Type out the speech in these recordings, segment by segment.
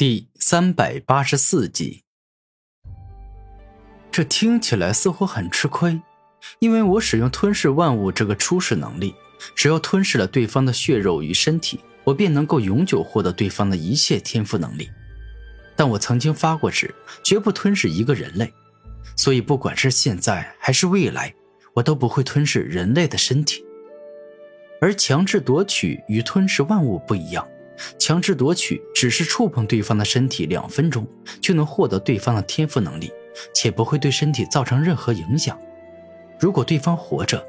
第三百八十四集，这听起来似乎很吃亏，因为我使用吞噬万物这个初始能力，只要吞噬了对方的血肉与身体，我便能够永久获得对方的一切天赋能力。但我曾经发过誓，绝不吞噬一个人类，所以不管是现在还是未来，我都不会吞噬人类的身体。而强制夺取与吞噬万物不一样。强制夺取只是触碰对方的身体两分钟，就能获得对方的天赋能力，且不会对身体造成任何影响。如果对方活着，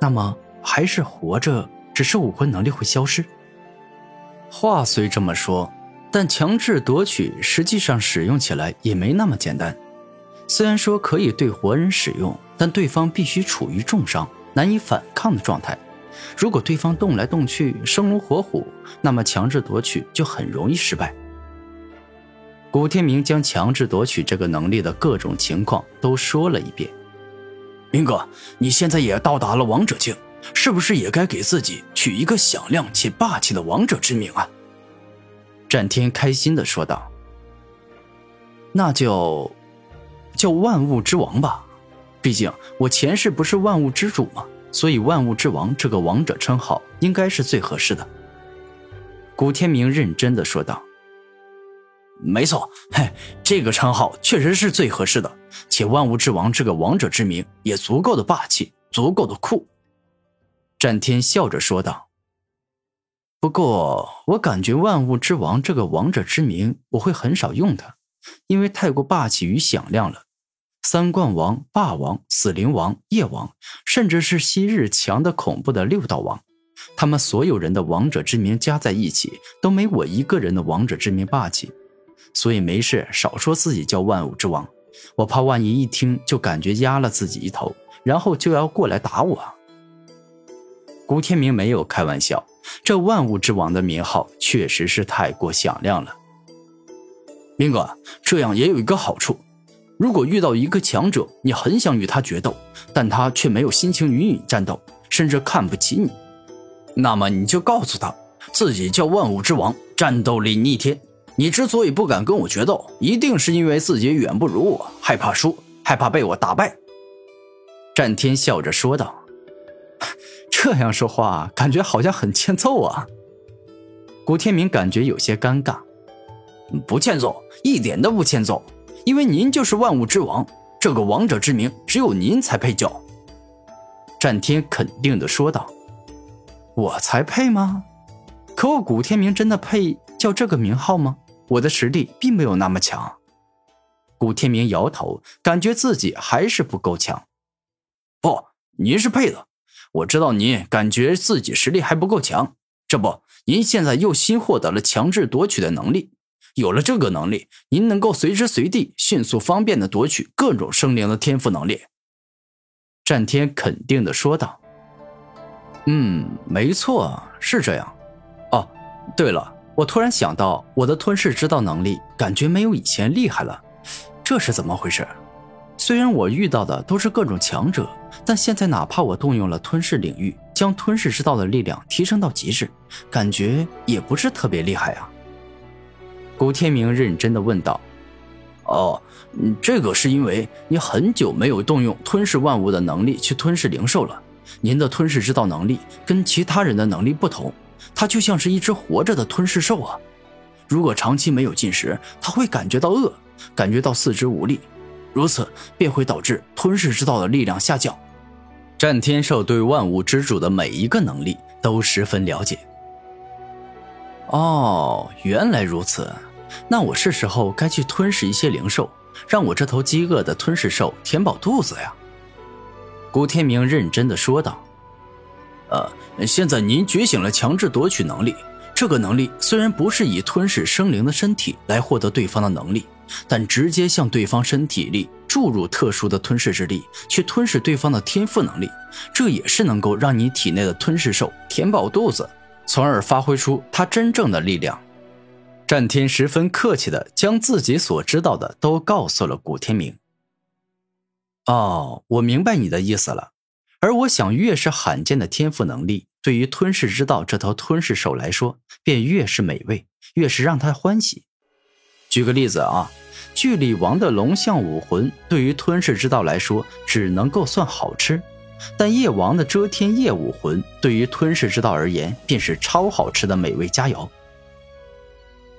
那么还是活着，只是武魂能力会消失。话虽这么说，但强制夺取实际上使用起来也没那么简单。虽然说可以对活人使用，但对方必须处于重伤、难以反抗的状态。如果对方动来动去，生龙活虎，那么强制夺取就很容易失败。古天明将强制夺取这个能力的各种情况都说了一遍。明哥，你现在也到达了王者境，是不是也该给自己取一个响亮且霸气的王者之名啊？战天开心的说道：“那就叫万物之王吧，毕竟我前世不是万物之主吗？”所以，万物之王这个王者称号应该是最合适的。古天明认真的说道：“没错，嘿，这个称号确实是最合适的，且万物之王这个王者之名也足够的霸气，足够的酷。”战天笑着说道：“不过，我感觉万物之王这个王者之名我会很少用它，因为太过霸气与响亮了。”三冠王、霸王、死灵王、夜王，甚至是昔日强的恐怖的六道王，他们所有人的王者之名加在一起，都没我一个人的王者之名霸气。所以没事少说自己叫万物之王，我怕万一一听就感觉压了自己一头，然后就要过来打我。古天明没有开玩笑，这万物之王的名号确实是太过响亮了。明哥，这样也有一个好处。如果遇到一个强者，你很想与他决斗，但他却没有心情与你战斗，甚至看不起你，那么你就告诉他，自己叫万物之王，战斗力逆天。你之所以不敢跟我决斗，一定是因为自己远不如我，害怕输，害怕被我打败。战天笑着说道：“这样说话，感觉好像很欠揍啊。”古天明感觉有些尴尬，不欠揍，一点都不欠揍。因为您就是万物之王，这个王者之名只有您才配叫。战天肯定的说道：“我才配吗？可我古天明真的配叫这个名号吗？我的实力并没有那么强。”古天明摇头，感觉自己还是不够强。不，您是配的。我知道您感觉自己实力还不够强，这不，您现在又新获得了强制夺取的能力。有了这个能力，您能够随时随地、迅速方便的夺取各种生灵的天赋能力。战天肯定的说道：“嗯，没错，是这样。哦，对了，我突然想到，我的吞噬之道能力感觉没有以前厉害了，这是怎么回事？虽然我遇到的都是各种强者，但现在哪怕我动用了吞噬领域，将吞噬之道的力量提升到极致，感觉也不是特别厉害啊。”古天明认真的问道：“哦，这个是因为你很久没有动用吞噬万物的能力去吞噬灵兽了。您的吞噬之道能力跟其他人的能力不同，它就像是一只活着的吞噬兽啊。如果长期没有进食，它会感觉到饿，感觉到四肢无力，如此便会导致吞噬之道的力量下降。”战天兽对万物之主的每一个能力都十分了解。哦，原来如此。那我是时候该去吞噬一些灵兽，让我这头饥饿的吞噬兽填饱肚子呀。古天明认真的说道：“呃，现在您觉醒了强制夺取能力，这个能力虽然不是以吞噬生灵的身体来获得对方的能力，但直接向对方身体里注入特殊的吞噬之力，去吞噬对方的天赋能力，这也是能够让你体内的吞噬兽填饱肚子，从而发挥出他真正的力量。”战天十分客气的将自己所知道的都告诉了古天明。哦，我明白你的意思了。而我想，越是罕见的天赋能力，对于吞噬之道这头吞噬兽来说，便越是美味，越是让他欢喜。举个例子啊，巨力王的龙象武魂对于吞噬之道来说，只能够算好吃；但夜王的遮天夜武魂对于吞噬之道而言，便是超好吃的美味佳肴。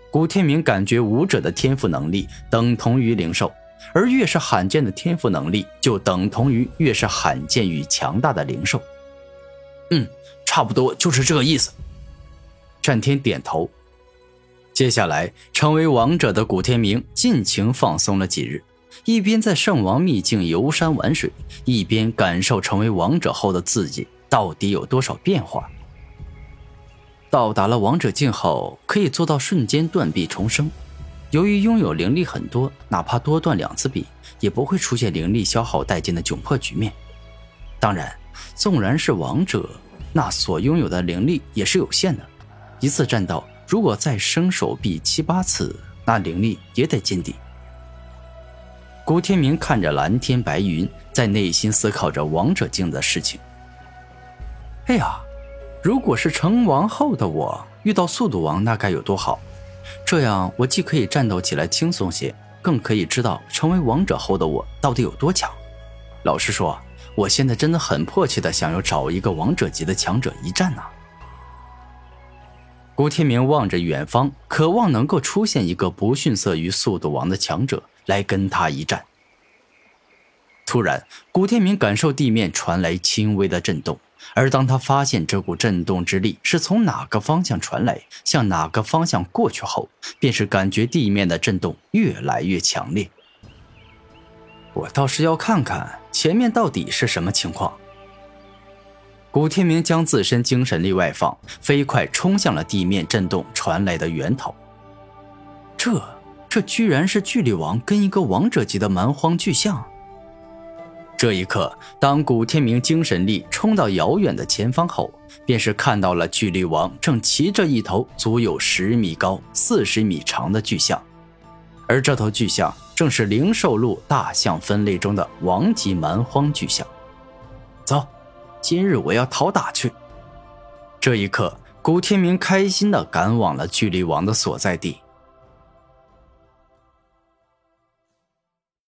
古天明感觉武者的天赋能力等同于灵兽，而越是罕见的天赋能力，就等同于越是罕见与强大的灵兽。嗯，差不多就是这个意思。战天点头。接下来，成为王者的古天明尽情放松了几日，一边在圣王秘境游山玩水，一边感受成为王者后的自己到底有多少变化。到达了王者境后，可以做到瞬间断臂重生。由于拥有灵力很多，哪怕多断两次臂，也不会出现灵力消耗殆尽的窘迫局面。当然，纵然是王者，那所拥有的灵力也是有限的，一次战斗。如果再生手臂七八次，那灵力也得见底。古天明看着蓝天白云，在内心思考着王者境的事情。哎呀，如果是成王后的我遇到速度王，那该有多好！这样我既可以战斗起来轻松些，更可以知道成为王者后的我到底有多强。老实说，我现在真的很迫切的想要找一个王者级的强者一战呢。古天明望着远方，渴望能够出现一个不逊色于速度王的强者来跟他一战。突然，古天明感受地面传来轻微的震动，而当他发现这股震动之力是从哪个方向传来，向哪个方向过去后，便是感觉地面的震动越来越强烈。我倒是要看看前面到底是什么情况。古天明将自身精神力外放，飞快冲向了地面震动传来的源头。这，这居然是巨力王跟一个王者级的蛮荒巨象。这一刻，当古天明精神力冲到遥远的前方后，便是看到了巨力王正骑着一头足有十米高、四十米长的巨象，而这头巨象正是灵兽录大象分类中的王级蛮荒巨象。走。今日我要讨打去！这一刻，古天明开心的赶往了巨力王的所在地。